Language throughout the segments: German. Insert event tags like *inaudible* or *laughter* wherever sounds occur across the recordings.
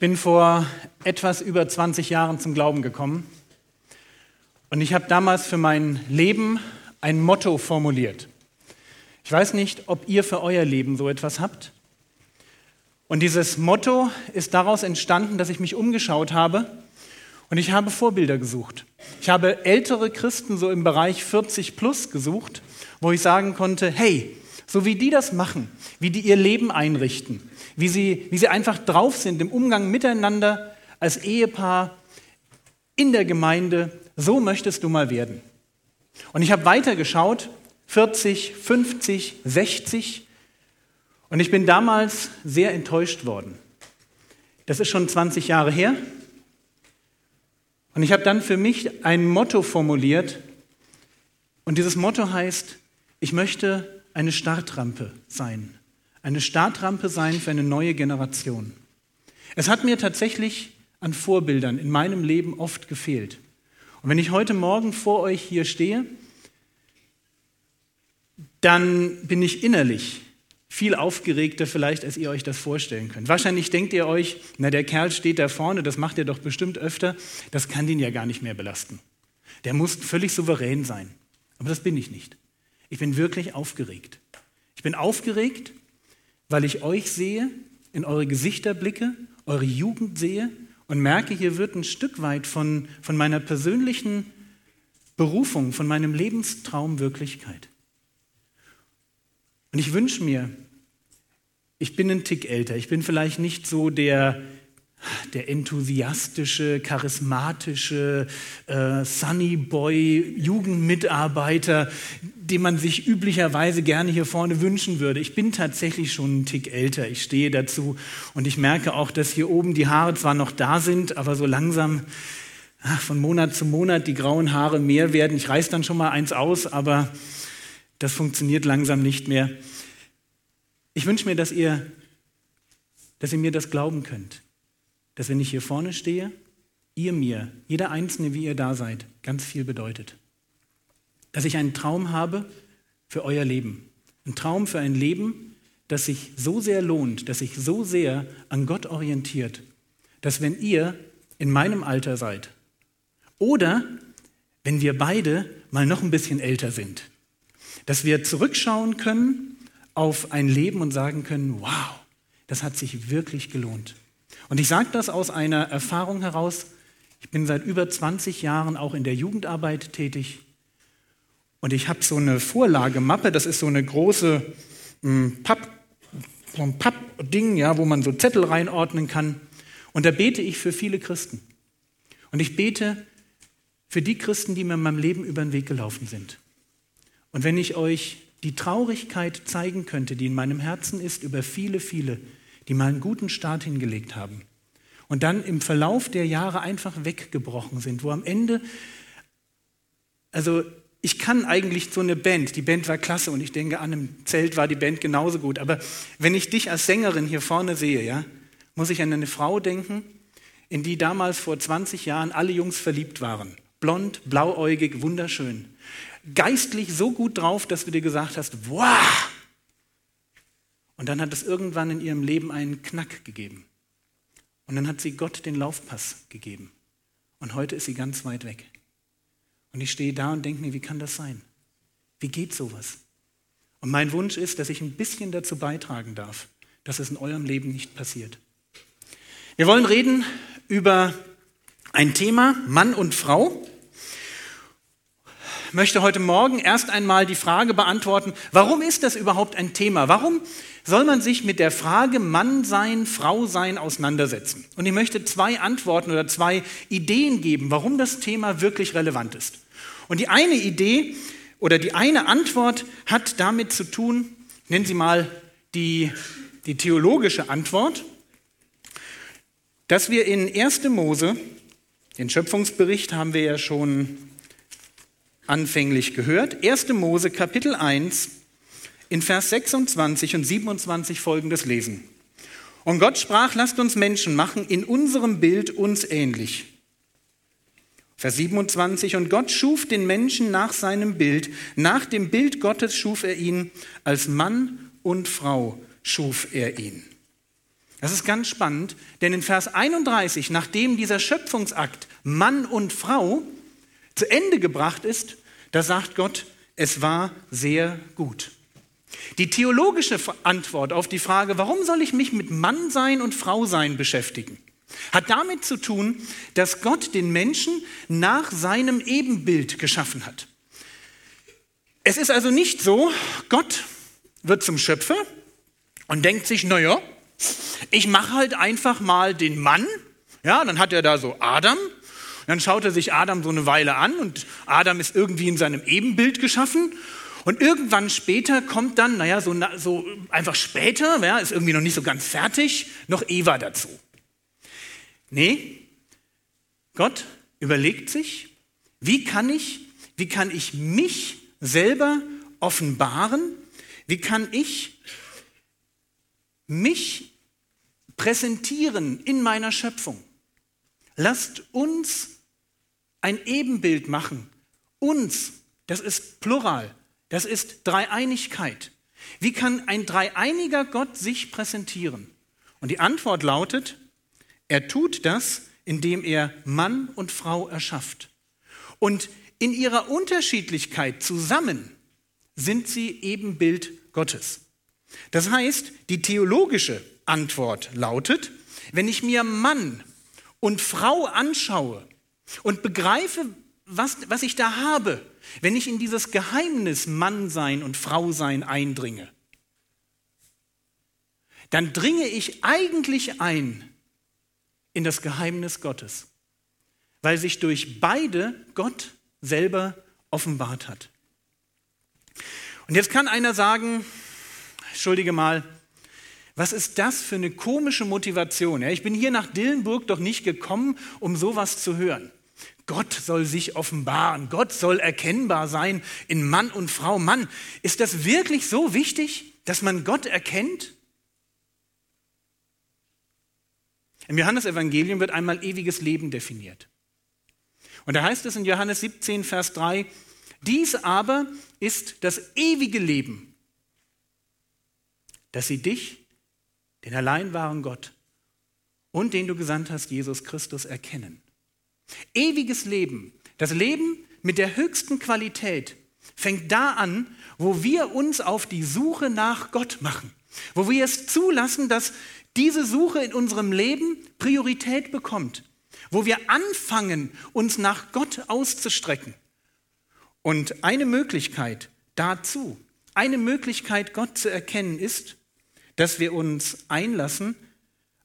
bin vor etwas über 20 Jahren zum Glauben gekommen und ich habe damals für mein Leben ein Motto formuliert. Ich weiß nicht, ob ihr für euer Leben so etwas habt. Und dieses Motto ist daraus entstanden, dass ich mich umgeschaut habe und ich habe Vorbilder gesucht. Ich habe ältere Christen so im Bereich 40 plus gesucht, wo ich sagen konnte, hey, so wie die das machen, wie die ihr Leben einrichten, wie sie, wie sie einfach drauf sind im Umgang miteinander als Ehepaar in der Gemeinde. So möchtest du mal werden. Und ich habe weitergeschaut, 40, 50, 60. Und ich bin damals sehr enttäuscht worden. Das ist schon 20 Jahre her. Und ich habe dann für mich ein Motto formuliert. Und dieses Motto heißt, ich möchte eine Startrampe sein eine Startrampe sein für eine neue Generation. Es hat mir tatsächlich an Vorbildern in meinem Leben oft gefehlt. Und wenn ich heute Morgen vor euch hier stehe, dann bin ich innerlich viel aufgeregter vielleicht, als ihr euch das vorstellen könnt. Wahrscheinlich denkt ihr euch, na der Kerl steht da vorne, das macht er doch bestimmt öfter, das kann den ja gar nicht mehr belasten. Der muss völlig souverän sein. Aber das bin ich nicht. Ich bin wirklich aufgeregt. Ich bin aufgeregt, weil ich euch sehe, in eure Gesichter blicke, eure Jugend sehe und merke, hier wird ein Stück weit von, von meiner persönlichen Berufung, von meinem Lebenstraum Wirklichkeit. Und ich wünsche mir, ich bin ein Tick älter, ich bin vielleicht nicht so der der enthusiastische, charismatische äh, Sunny Boy Jugendmitarbeiter, den man sich üblicherweise gerne hier vorne wünschen würde. Ich bin tatsächlich schon einen Tick älter. Ich stehe dazu und ich merke auch, dass hier oben die Haare zwar noch da sind, aber so langsam ach, von Monat zu Monat die grauen Haare mehr werden. Ich reiß dann schon mal eins aus, aber das funktioniert langsam nicht mehr. Ich wünsche mir, dass ihr, dass ihr mir das glauben könnt dass wenn ich hier vorne stehe, ihr mir, jeder Einzelne, wie ihr da seid, ganz viel bedeutet. Dass ich einen Traum habe für euer Leben. Ein Traum für ein Leben, das sich so sehr lohnt, das sich so sehr an Gott orientiert, dass wenn ihr in meinem Alter seid oder wenn wir beide mal noch ein bisschen älter sind, dass wir zurückschauen können auf ein Leben und sagen können, wow, das hat sich wirklich gelohnt. Und ich sage das aus einer Erfahrung heraus. Ich bin seit über 20 Jahren auch in der Jugendarbeit tätig. Und ich habe so eine Vorlagemappe, das ist so eine große hm, so ein Pappding, ja, wo man so Zettel reinordnen kann. Und da bete ich für viele Christen. Und ich bete für die Christen, die mir in meinem Leben über den Weg gelaufen sind. Und wenn ich euch die Traurigkeit zeigen könnte, die in meinem Herzen ist über viele, viele, die mal einen guten Start hingelegt haben und dann im Verlauf der Jahre einfach weggebrochen sind, wo am Ende, also ich kann eigentlich so eine Band, die Band war klasse und ich denke, an einem Zelt war die Band genauso gut, aber wenn ich dich als Sängerin hier vorne sehe, ja, muss ich an eine Frau denken, in die damals vor 20 Jahren alle Jungs verliebt waren. Blond, blauäugig, wunderschön. Geistlich so gut drauf, dass du dir gesagt hast, wow, und dann hat es irgendwann in ihrem Leben einen Knack gegeben. Und dann hat sie Gott den Laufpass gegeben. Und heute ist sie ganz weit weg. Und ich stehe da und denke mir, wie kann das sein? Wie geht sowas? Und mein Wunsch ist, dass ich ein bisschen dazu beitragen darf, dass es in eurem Leben nicht passiert. Wir wollen reden über ein Thema Mann und Frau. Möchte heute Morgen erst einmal die Frage beantworten, warum ist das überhaupt ein Thema? Warum soll man sich mit der Frage Mann sein, Frau sein auseinandersetzen. Und ich möchte zwei Antworten oder zwei Ideen geben, warum das Thema wirklich relevant ist. Und die eine Idee oder die eine Antwort hat damit zu tun, nennen Sie mal die, die theologische Antwort, dass wir in 1. Mose, den Schöpfungsbericht haben wir ja schon anfänglich gehört, 1. Mose Kapitel 1, in Vers 26 und 27 folgendes lesen. Und Gott sprach, lasst uns Menschen machen, in unserem Bild uns ähnlich. Vers 27, und Gott schuf den Menschen nach seinem Bild, nach dem Bild Gottes schuf er ihn, als Mann und Frau schuf er ihn. Das ist ganz spannend, denn in Vers 31, nachdem dieser Schöpfungsakt Mann und Frau zu Ende gebracht ist, da sagt Gott, es war sehr gut. Die theologische Antwort auf die Frage, warum soll ich mich mit Mannsein und Frausein beschäftigen, hat damit zu tun, dass Gott den Menschen nach seinem Ebenbild geschaffen hat. Es ist also nicht so, Gott wird zum Schöpfer und denkt sich, naja, ich mache halt einfach mal den Mann, ja, dann hat er da so Adam, dann schaut er sich Adam so eine Weile an und Adam ist irgendwie in seinem Ebenbild geschaffen und irgendwann später kommt dann, naja, so, so einfach später, ja, ist irgendwie noch nicht so ganz fertig, noch Eva dazu. Nee, Gott überlegt sich, wie kann ich, wie kann ich mich selber offenbaren? Wie kann ich mich präsentieren in meiner Schöpfung? Lasst uns ein Ebenbild machen. Uns, das ist Plural, das ist Dreieinigkeit. Wie kann ein dreieiniger Gott sich präsentieren? Und die Antwort lautet, er tut das, indem er Mann und Frau erschafft. Und in ihrer Unterschiedlichkeit zusammen sind sie Ebenbild Gottes. Das heißt, die theologische Antwort lautet, wenn ich mir Mann und Frau anschaue und begreife, was, was ich da habe, wenn ich in dieses Geheimnis Mannsein und Frausein eindringe, dann dringe ich eigentlich ein in das Geheimnis Gottes, weil sich durch beide Gott selber offenbart hat. Und jetzt kann einer sagen, entschuldige mal, was ist das für eine komische Motivation? ich bin hier nach Dillenburg doch nicht gekommen, um sowas zu hören. Gott soll sich offenbaren, Gott soll erkennbar sein in Mann und Frau. Mann, ist das wirklich so wichtig, dass man Gott erkennt? Im Johannesevangelium wird einmal ewiges Leben definiert. Und da heißt es in Johannes 17, Vers 3, dies aber ist das ewige Leben, dass sie dich, den allein wahren Gott und den du gesandt hast, Jesus Christus, erkennen. Ewiges Leben, das Leben mit der höchsten Qualität, fängt da an, wo wir uns auf die Suche nach Gott machen, wo wir es zulassen, dass diese Suche in unserem Leben Priorität bekommt, wo wir anfangen, uns nach Gott auszustrecken. Und eine Möglichkeit dazu, eine Möglichkeit, Gott zu erkennen, ist, dass wir uns einlassen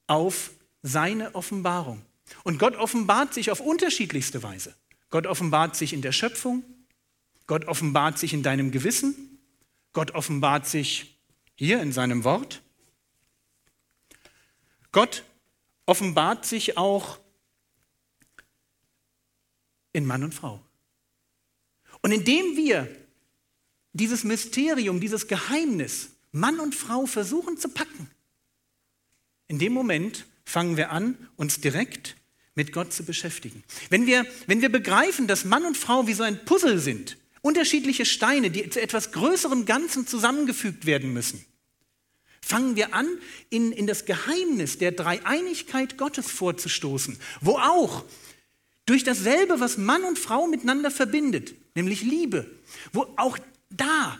auf seine Offenbarung. Und Gott offenbart sich auf unterschiedlichste Weise. Gott offenbart sich in der Schöpfung, Gott offenbart sich in deinem Gewissen, Gott offenbart sich hier in seinem Wort. Gott offenbart sich auch in Mann und Frau. Und indem wir dieses Mysterium, dieses Geheimnis Mann und Frau versuchen zu packen, in dem Moment fangen wir an, uns direkt mit Gott zu beschäftigen. Wenn wir, wenn wir begreifen, dass Mann und Frau wie so ein Puzzle sind, unterschiedliche Steine, die zu etwas größerem Ganzen zusammengefügt werden müssen, fangen wir an, in, in das Geheimnis der Dreieinigkeit Gottes vorzustoßen, wo auch durch dasselbe, was Mann und Frau miteinander verbindet, nämlich Liebe, wo auch da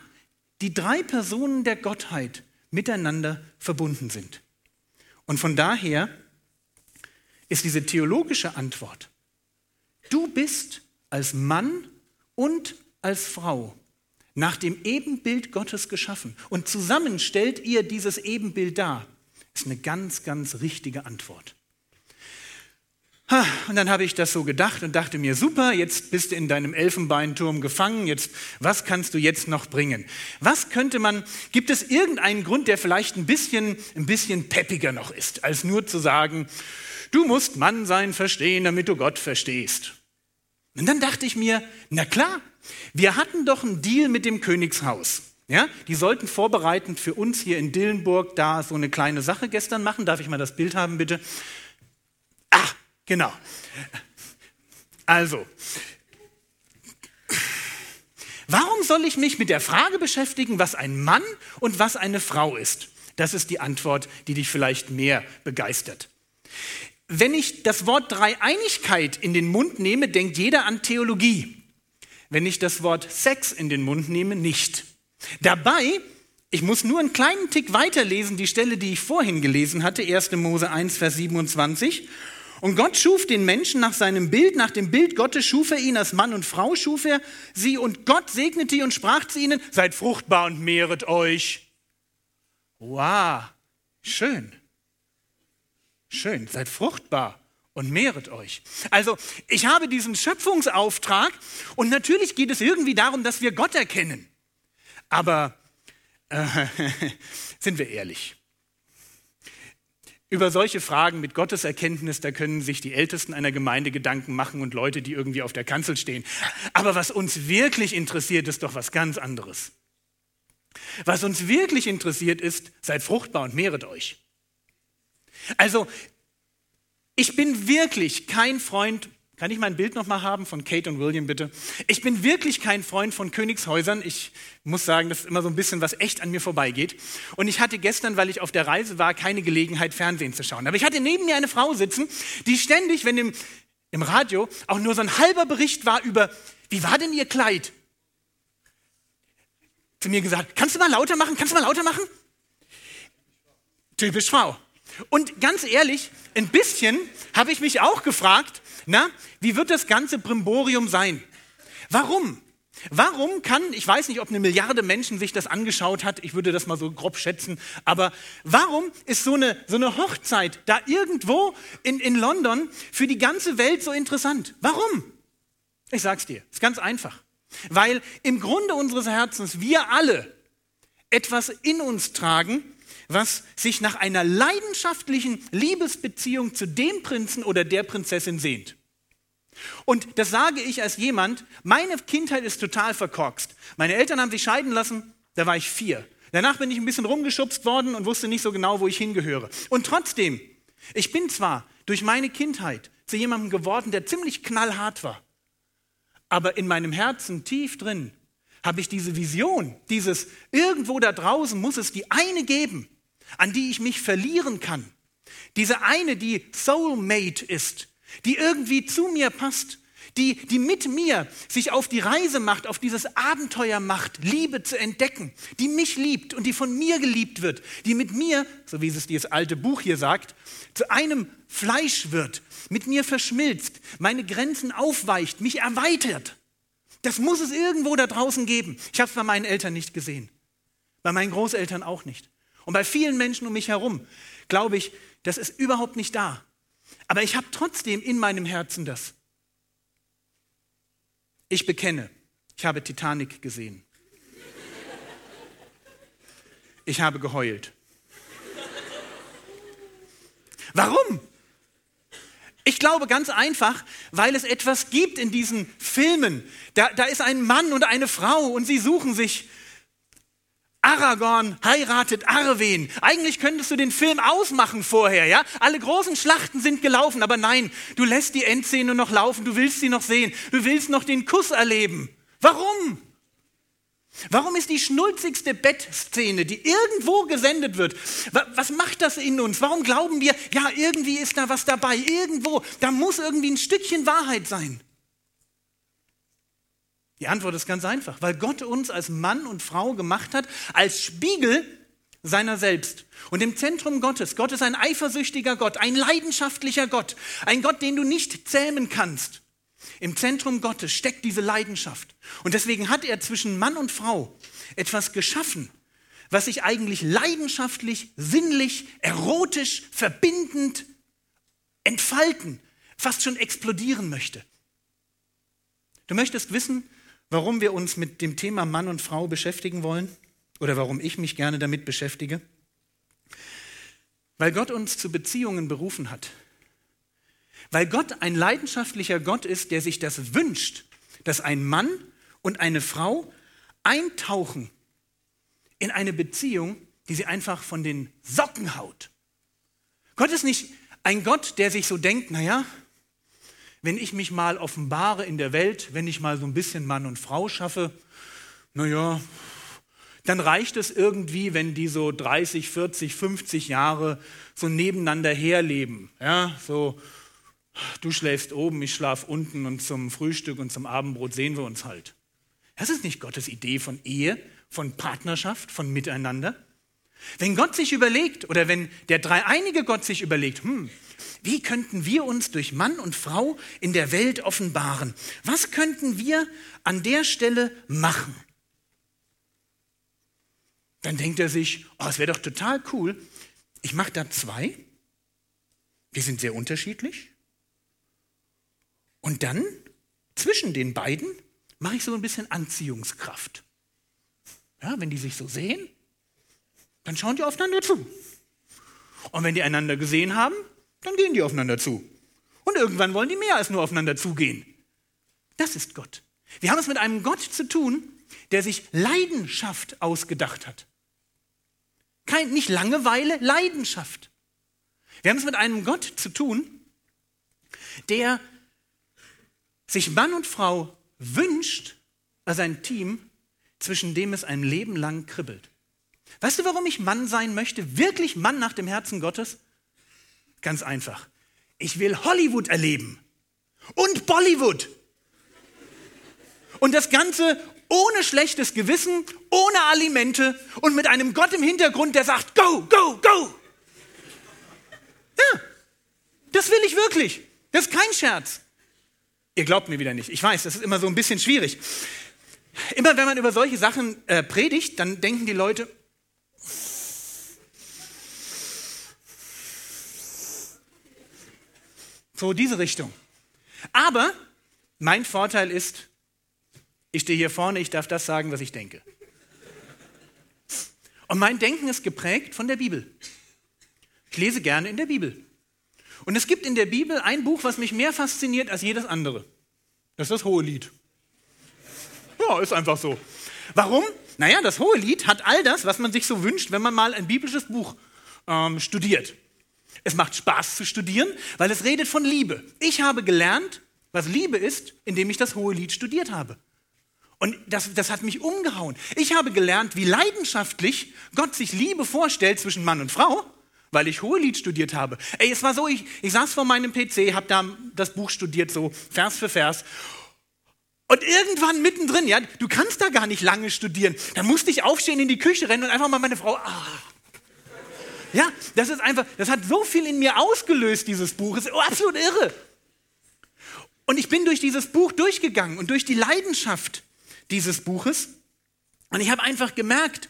die drei Personen der Gottheit miteinander verbunden sind. Und von daher ist diese theologische Antwort, du bist als Mann und als Frau nach dem Ebenbild Gottes geschaffen. Und zusammen stellt ihr dieses Ebenbild dar. Ist eine ganz, ganz richtige Antwort. Und dann habe ich das so gedacht und dachte mir, super, jetzt bist du in deinem Elfenbeinturm gefangen, jetzt, was kannst du jetzt noch bringen? Was könnte man, gibt es irgendeinen Grund, der vielleicht ein bisschen, ein bisschen peppiger noch ist, als nur zu sagen, du musst Mann sein, verstehen, damit du Gott verstehst? Und dann dachte ich mir, na klar, wir hatten doch einen Deal mit dem Königshaus. Ja, die sollten vorbereitend für uns hier in Dillenburg da so eine kleine Sache gestern machen. Darf ich mal das Bild haben, bitte? Ah, genau. Also, warum soll ich mich mit der Frage beschäftigen, was ein Mann und was eine Frau ist? Das ist die Antwort, die dich vielleicht mehr begeistert. Wenn ich das Wort Dreieinigkeit in den Mund nehme, denkt jeder an Theologie. Wenn ich das Wort Sex in den Mund nehme, nicht. Dabei, ich muss nur einen kleinen Tick weiterlesen, die Stelle, die ich vorhin gelesen hatte, 1. Mose 1, Vers 27. Und Gott schuf den Menschen nach seinem Bild, nach dem Bild Gottes schuf er ihn als Mann und Frau, schuf er sie und Gott segnete und sprach zu ihnen, seid fruchtbar und mehret euch. Wow, schön. Schön, seid fruchtbar und mehret euch. Also, ich habe diesen Schöpfungsauftrag und natürlich geht es irgendwie darum, dass wir Gott erkennen. Aber äh, *laughs* sind wir ehrlich, über solche Fragen mit Gotteserkenntnis, da können sich die Ältesten einer Gemeinde Gedanken machen und Leute, die irgendwie auf der Kanzel stehen. Aber was uns wirklich interessiert, ist doch was ganz anderes. Was uns wirklich interessiert ist, seid fruchtbar und mehret euch. Also, ich bin wirklich kein Freund kann ich mein Bild nochmal haben von Kate und William, bitte? Ich bin wirklich kein Freund von Königshäusern. Ich muss sagen, das ist immer so ein bisschen, was echt an mir vorbeigeht. Und ich hatte gestern, weil ich auf der Reise war, keine Gelegenheit, Fernsehen zu schauen. Aber ich hatte neben mir eine Frau sitzen, die ständig, wenn im, im Radio auch nur so ein halber Bericht war über, wie war denn ihr Kleid? Zu mir gesagt, kannst du mal lauter machen? Kannst du mal lauter machen? Typisch Frau. Und ganz ehrlich, ein bisschen habe ich mich auch gefragt, na, wie wird das ganze Brimborium sein? Warum? Warum kann, ich weiß nicht, ob eine Milliarde Menschen sich das angeschaut hat, ich würde das mal so grob schätzen, aber warum ist so eine, so eine Hochzeit da irgendwo in, in London für die ganze Welt so interessant? Warum? Ich sag's dir, ist ganz einfach. Weil im Grunde unseres Herzens wir alle etwas in uns tragen, was sich nach einer leidenschaftlichen Liebesbeziehung zu dem Prinzen oder der Prinzessin sehnt. Und das sage ich als jemand, meine Kindheit ist total verkorkst. Meine Eltern haben sich scheiden lassen, da war ich vier. Danach bin ich ein bisschen rumgeschubst worden und wusste nicht so genau, wo ich hingehöre. Und trotzdem, ich bin zwar durch meine Kindheit zu jemandem geworden, der ziemlich knallhart war, aber in meinem Herzen tief drin habe ich diese Vision, dieses irgendwo da draußen muss es die eine geben, an die ich mich verlieren kann. Diese eine, die Soulmate ist, die irgendwie zu mir passt, die, die mit mir sich auf die Reise macht, auf dieses Abenteuer macht, Liebe zu entdecken, die mich liebt und die von mir geliebt wird, die mit mir, so wie es dieses alte Buch hier sagt, zu einem Fleisch wird, mit mir verschmilzt, meine Grenzen aufweicht, mich erweitert. Das muss es irgendwo da draußen geben. Ich habe es bei meinen Eltern nicht gesehen, bei meinen Großeltern auch nicht. Und bei vielen Menschen um mich herum glaube ich, das ist überhaupt nicht da. Aber ich habe trotzdem in meinem Herzen das. Ich bekenne, ich habe Titanic gesehen. Ich habe geheult. Warum? Ich glaube ganz einfach, weil es etwas gibt in diesen Filmen. Da, da ist ein Mann und eine Frau und sie suchen sich Aragorn heiratet Arwen. Eigentlich könntest du den Film ausmachen vorher, ja? Alle großen Schlachten sind gelaufen, aber nein, du lässt die Endszene noch laufen, du willst sie noch sehen, du willst noch den Kuss erleben. Warum? Warum ist die schnulzigste Bettszene, die irgendwo gesendet wird, was macht das in uns? Warum glauben wir, ja, irgendwie ist da was dabei, irgendwo, da muss irgendwie ein Stückchen Wahrheit sein? Die Antwort ist ganz einfach, weil Gott uns als Mann und Frau gemacht hat, als Spiegel seiner selbst. Und im Zentrum Gottes, Gott ist ein eifersüchtiger Gott, ein leidenschaftlicher Gott, ein Gott, den du nicht zähmen kannst. Im Zentrum Gottes steckt diese Leidenschaft. Und deswegen hat er zwischen Mann und Frau etwas geschaffen, was sich eigentlich leidenschaftlich, sinnlich, erotisch, verbindend entfalten, fast schon explodieren möchte. Du möchtest wissen, warum wir uns mit dem Thema Mann und Frau beschäftigen wollen oder warum ich mich gerne damit beschäftige? Weil Gott uns zu Beziehungen berufen hat. Weil Gott ein leidenschaftlicher Gott ist, der sich das wünscht, dass ein Mann und eine Frau eintauchen in eine Beziehung, die sie einfach von den Socken haut. Gott ist nicht ein Gott, der sich so denkt, naja, wenn ich mich mal offenbare in der Welt, wenn ich mal so ein bisschen Mann und Frau schaffe, naja, dann reicht es irgendwie, wenn die so 30, 40, 50 Jahre so nebeneinander herleben. Ja, so, du schläfst oben, ich schlaf unten und zum Frühstück und zum Abendbrot sehen wir uns halt. Das ist nicht Gottes Idee von Ehe, von Partnerschaft, von Miteinander. Wenn Gott sich überlegt oder wenn der dreieinige Gott sich überlegt, hm, wie könnten wir uns durch Mann und Frau in der Welt offenbaren? Was könnten wir an der Stelle machen? Dann denkt er sich, oh, es wäre doch total cool, ich mache da zwei, die sind sehr unterschiedlich. Und dann zwischen den beiden mache ich so ein bisschen Anziehungskraft. Ja, wenn die sich so sehen, dann schauen die aufeinander zu. Und wenn die einander gesehen haben, dann gehen die aufeinander zu. Und irgendwann wollen die mehr als nur aufeinander zugehen. Das ist Gott. Wir haben es mit einem Gott zu tun, der sich Leidenschaft ausgedacht hat. Kein, nicht Langeweile, Leidenschaft. Wir haben es mit einem Gott zu tun, der sich Mann und Frau wünscht als ein Team, zwischen dem es ein Leben lang kribbelt. Weißt du, warum ich Mann sein möchte? Wirklich Mann nach dem Herzen Gottes? Ganz einfach. Ich will Hollywood erleben und Bollywood. Und das Ganze ohne schlechtes Gewissen, ohne Alimente und mit einem Gott im Hintergrund, der sagt, go, go, go. Ja, das will ich wirklich. Das ist kein Scherz. Ihr glaubt mir wieder nicht. Ich weiß, das ist immer so ein bisschen schwierig. Immer wenn man über solche Sachen äh, predigt, dann denken die Leute, so diese Richtung. Aber mein Vorteil ist, ich stehe hier vorne, ich darf das sagen, was ich denke. Und mein Denken ist geprägt von der Bibel. Ich lese gerne in der Bibel. Und es gibt in der Bibel ein Buch, was mich mehr fasziniert als jedes andere. Das ist das Hohe Lied. Ja, ist einfach so. Warum? Naja, das Hohe Lied hat all das, was man sich so wünscht, wenn man mal ein biblisches Buch ähm, studiert. Es macht Spaß zu studieren, weil es redet von Liebe. Ich habe gelernt, was Liebe ist, indem ich das Hohe Lied studiert habe. Und das, das hat mich umgehauen. Ich habe gelernt, wie leidenschaftlich Gott sich Liebe vorstellt zwischen Mann und Frau, weil ich Hohelied studiert habe. Ey, es war so, ich, ich saß vor meinem PC, habe da das Buch studiert, so Vers für Vers. Und irgendwann mittendrin, ja, du kannst da gar nicht lange studieren. Dann musste ich aufstehen, in die Küche rennen und einfach mal meine Frau, ah. Ja, das ist einfach, das hat so viel in mir ausgelöst, dieses Buch. Das ist absolut irre. Und ich bin durch dieses Buch durchgegangen und durch die Leidenschaft dieses Buches. Und ich habe einfach gemerkt,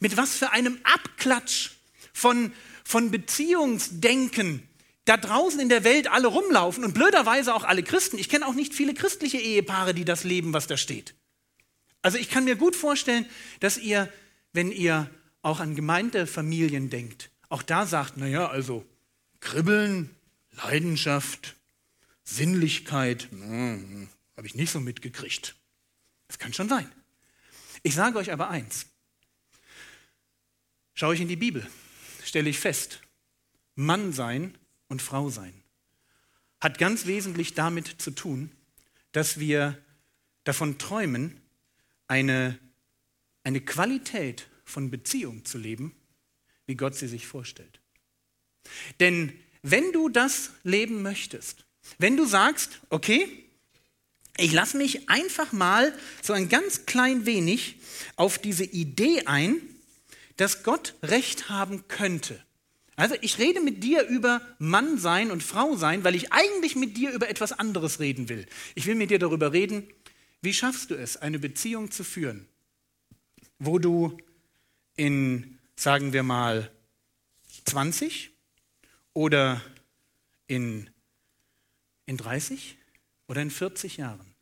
mit was für einem Abklatsch von, von Beziehungsdenken da draußen in der Welt alle rumlaufen und blöderweise auch alle Christen. Ich kenne auch nicht viele christliche Ehepaare, die das leben, was da steht. Also ich kann mir gut vorstellen, dass ihr, wenn ihr auch an Gemeindefamilien denkt, auch da sagt, naja, also Kribbeln, Leidenschaft, Sinnlichkeit, hm, habe ich nicht so mitgekriegt. Das kann schon sein. Ich sage euch aber eins. Schaue ich in die Bibel, stelle ich fest, Mann sein und Frau sein hat ganz wesentlich damit zu tun, dass wir davon träumen, eine, eine Qualität von Beziehung zu leben, wie Gott sie sich vorstellt. Denn wenn du das leben möchtest, wenn du sagst, okay, ich lasse mich einfach mal so ein ganz klein wenig auf diese Idee ein, dass Gott Recht haben könnte. Also ich rede mit dir über Mann sein und Frau sein, weil ich eigentlich mit dir über etwas anderes reden will. Ich will mit dir darüber reden, wie schaffst du es, eine Beziehung zu führen, wo du in, sagen wir mal, 20 oder in, in 30 oder in 40 Jahren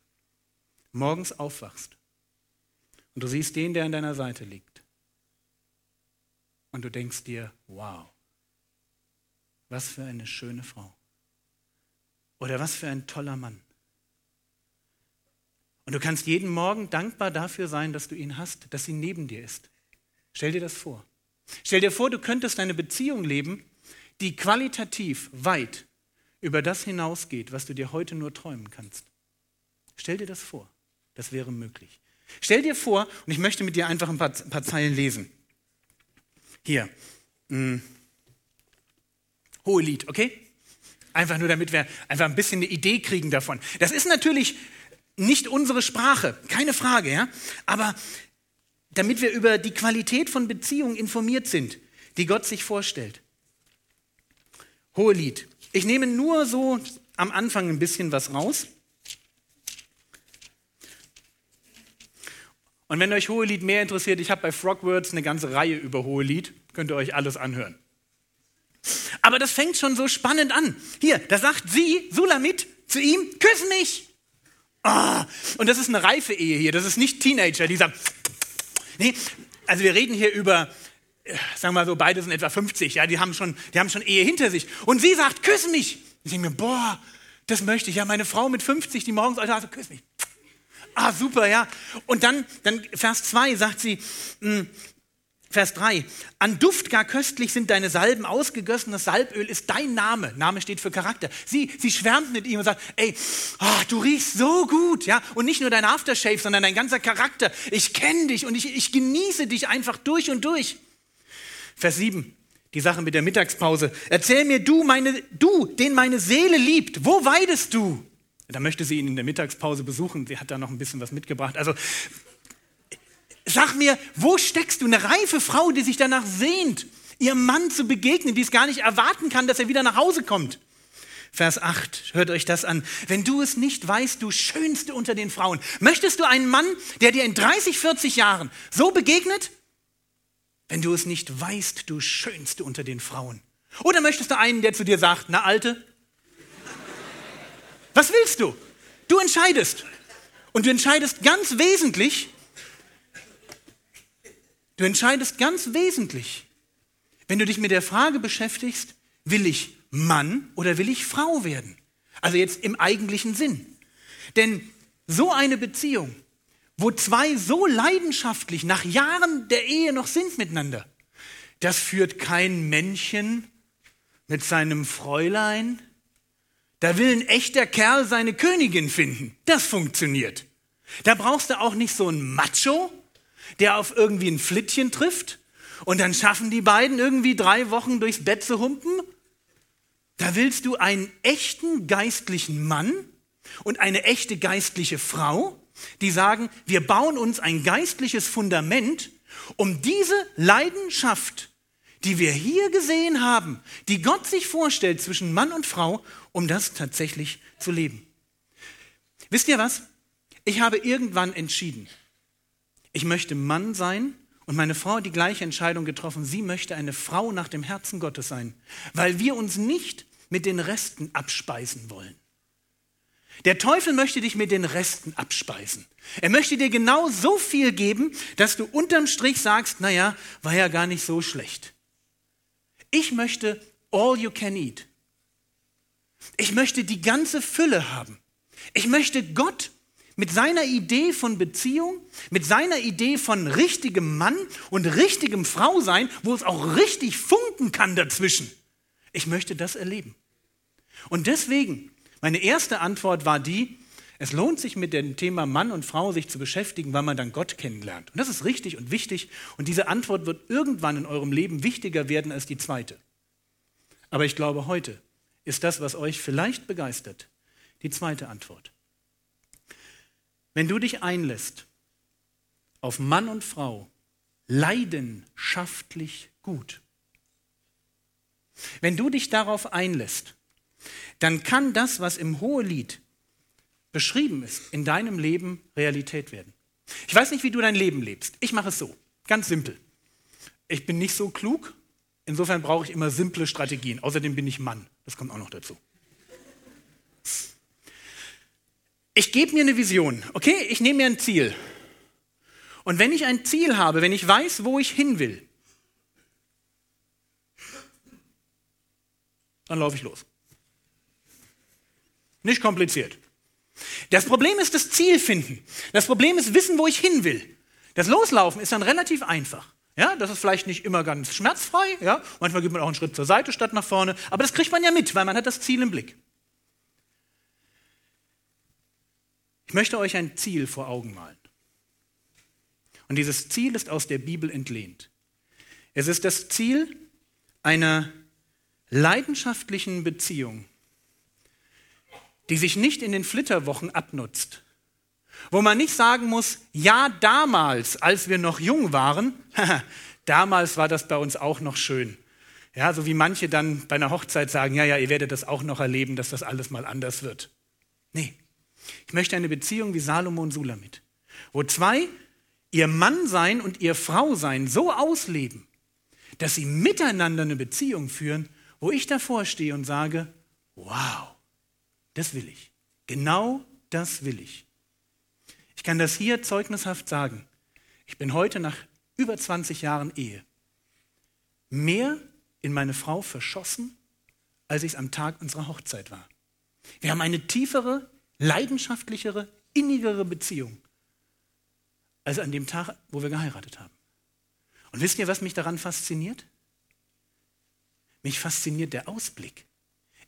morgens aufwachst und du siehst den, der an deiner Seite liegt und du denkst dir, wow, was für eine schöne Frau oder was für ein toller Mann. Und du kannst jeden Morgen dankbar dafür sein, dass du ihn hast, dass sie neben dir ist. Stell dir das vor. Stell dir vor, du könntest eine Beziehung leben, die qualitativ weit über das hinausgeht, was du dir heute nur träumen kannst. Stell dir das vor. Das wäre möglich. Stell dir vor, und ich möchte mit dir einfach ein paar, ein paar Zeilen lesen. Hier. Hm. Hohelied, okay? Einfach nur, damit wir einfach ein bisschen eine Idee kriegen davon. Das ist natürlich nicht unsere Sprache, keine Frage, ja? Aber damit wir über die Qualität von Beziehungen informiert sind, die Gott sich vorstellt. Hohelied. Ich nehme nur so am Anfang ein bisschen was raus. Und wenn euch Hohelied mehr interessiert, ich habe bei Frogwords eine ganze Reihe über Hohelied, könnt ihr euch alles anhören. Aber das fängt schon so spannend an. Hier, da sagt sie, Sulamit, zu ihm, küss mich. Oh, und das ist eine reife Ehe hier, das ist nicht Teenager, die sagen, nee, also wir reden hier über, äh, sagen wir mal so, beide sind etwa 50, ja, die haben schon, die haben schon Ehe hinter sich. Und sie sagt, küss mich. Ich denke mir, boah, das möchte ich. Ja, meine Frau mit 50, die morgens, also küss mich. Ah, super, ja. Und dann, dann Vers 2 sagt sie, mh, hm, Vers 3, an Duft gar köstlich sind deine Salben, ausgegossenes Salböl ist dein Name. Name steht für Charakter. Sie, sie schwärmt mit ihm und sagt, ey, oh, du riechst so gut, ja. Und nicht nur dein Aftershave, sondern dein ganzer Charakter. Ich kenne dich und ich, ich genieße dich einfach durch und durch. Vers 7, die Sache mit der Mittagspause. Erzähl mir du, meine, du, den meine Seele liebt, wo weidest du? Da möchte sie ihn in der Mittagspause besuchen. Sie hat da noch ein bisschen was mitgebracht. Also, sag mir, wo steckst du? Eine reife Frau, die sich danach sehnt, ihrem Mann zu begegnen, die es gar nicht erwarten kann, dass er wieder nach Hause kommt. Vers 8, hört euch das an. Wenn du es nicht weißt, du Schönste unter den Frauen, möchtest du einen Mann, der dir in 30, 40 Jahren so begegnet? Wenn du es nicht weißt, du Schönste unter den Frauen. Oder möchtest du einen, der zu dir sagt, na Alte, was willst du? Du entscheidest. Und du entscheidest ganz wesentlich, du entscheidest ganz wesentlich, wenn du dich mit der Frage beschäftigst, will ich Mann oder will ich Frau werden? Also jetzt im eigentlichen Sinn. Denn so eine Beziehung, wo zwei so leidenschaftlich nach Jahren der Ehe noch sind miteinander, das führt kein Männchen mit seinem Fräulein, da will ein echter Kerl seine Königin finden. Das funktioniert. Da brauchst du auch nicht so einen Macho, der auf irgendwie ein Flittchen trifft und dann schaffen die beiden irgendwie drei Wochen durchs Bett zu humpen. Da willst du einen echten geistlichen Mann und eine echte geistliche Frau, die sagen, wir bauen uns ein geistliches Fundament, um diese Leidenschaft, die wir hier gesehen haben, die Gott sich vorstellt zwischen Mann und Frau, um das tatsächlich zu leben. Wisst ihr was? Ich habe irgendwann entschieden, ich möchte Mann sein und meine Frau hat die gleiche Entscheidung getroffen. Sie möchte eine Frau nach dem Herzen Gottes sein, weil wir uns nicht mit den Resten abspeisen wollen. Der Teufel möchte dich mit den Resten abspeisen. Er möchte dir genau so viel geben, dass du unterm Strich sagst, naja, war ja gar nicht so schlecht. Ich möchte all you can eat. Ich möchte die ganze Fülle haben. Ich möchte Gott mit seiner Idee von Beziehung, mit seiner Idee von richtigem Mann und richtigem Frau sein, wo es auch richtig funken kann dazwischen. Ich möchte das erleben. Und deswegen, meine erste Antwort war die, es lohnt sich mit dem Thema Mann und Frau sich zu beschäftigen, weil man dann Gott kennenlernt. Und das ist richtig und wichtig. Und diese Antwort wird irgendwann in eurem Leben wichtiger werden als die zweite. Aber ich glaube, heute ist das, was euch vielleicht begeistert, die zweite Antwort. Wenn du dich einlässt auf Mann und Frau, leidenschaftlich gut, wenn du dich darauf einlässt, dann kann das, was im Hohelied beschrieben ist, in deinem Leben Realität werden. Ich weiß nicht, wie du dein Leben lebst. Ich mache es so, ganz simpel. Ich bin nicht so klug, insofern brauche ich immer simple Strategien. Außerdem bin ich Mann, das kommt auch noch dazu. Ich gebe mir eine Vision, okay? Ich nehme mir ein Ziel. Und wenn ich ein Ziel habe, wenn ich weiß, wo ich hin will, dann laufe ich los. Nicht kompliziert. Das Problem ist das Ziel finden. Das Problem ist wissen, wo ich hin will. Das Loslaufen ist dann relativ einfach. Ja, das ist vielleicht nicht immer ganz schmerzfrei. Ja, manchmal geht man auch einen Schritt zur Seite statt nach vorne. Aber das kriegt man ja mit, weil man hat das Ziel im Blick. Ich möchte euch ein Ziel vor Augen malen. Und dieses Ziel ist aus der Bibel entlehnt. Es ist das Ziel einer leidenschaftlichen Beziehung, die sich nicht in den Flitterwochen abnutzt, wo man nicht sagen muss, ja, damals, als wir noch jung waren, *laughs* damals war das bei uns auch noch schön. Ja, so wie manche dann bei einer Hochzeit sagen, ja, ja, ihr werdet das auch noch erleben, dass das alles mal anders wird. Nee, ich möchte eine Beziehung wie Salomo und Sulamit, wo zwei ihr Mann sein und ihr Frau sein so ausleben, dass sie miteinander eine Beziehung führen, wo ich davor stehe und sage, wow, das will ich. Genau das will ich. Ich kann das hier zeugnishaft sagen. Ich bin heute nach über 20 Jahren Ehe mehr in meine Frau verschossen, als ich es am Tag unserer Hochzeit war. Wir haben eine tiefere, leidenschaftlichere, innigere Beziehung als an dem Tag, wo wir geheiratet haben. Und wisst ihr, was mich daran fasziniert? Mich fasziniert der Ausblick.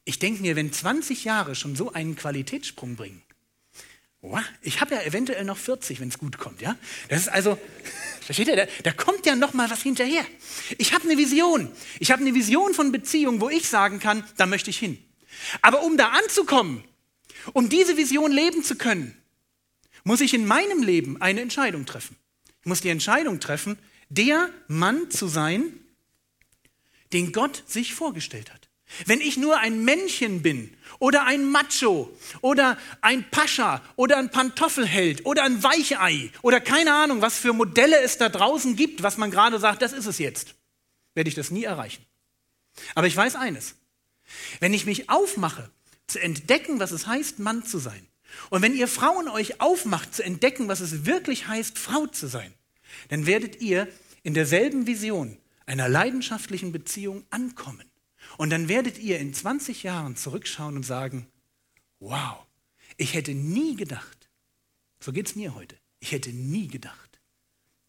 Ich denke mir, wenn 20 Jahre schon so einen Qualitätssprung bringen, ich habe ja eventuell noch 40, wenn es gut kommt, ja? Das ist also, *laughs* versteht ihr, da, da kommt ja noch mal was hinterher. Ich habe eine Vision. Ich habe eine Vision von Beziehung, wo ich sagen kann, da möchte ich hin. Aber um da anzukommen, um diese Vision leben zu können, muss ich in meinem Leben eine Entscheidung treffen. Ich muss die Entscheidung treffen, der Mann zu sein, den Gott sich vorgestellt hat. Wenn ich nur ein Männchen bin oder ein Macho oder ein Pascha oder ein Pantoffelheld oder ein Weichei oder keine Ahnung, was für Modelle es da draußen gibt, was man gerade sagt, das ist es jetzt, werde ich das nie erreichen. Aber ich weiß eines, wenn ich mich aufmache, zu entdecken, was es heißt, Mann zu sein, und wenn ihr Frauen euch aufmacht, zu entdecken, was es wirklich heißt, Frau zu sein, dann werdet ihr in derselben Vision einer leidenschaftlichen Beziehung ankommen. Und dann werdet ihr in 20 Jahren zurückschauen und sagen, wow, ich hätte nie gedacht, so geht es mir heute, ich hätte nie gedacht,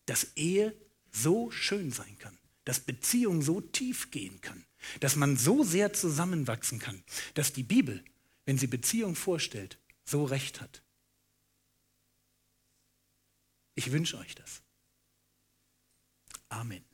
dass Ehe so schön sein kann, dass Beziehung so tief gehen kann, dass man so sehr zusammenwachsen kann, dass die Bibel, wenn sie Beziehung vorstellt, so recht hat. Ich wünsche euch das. Amen.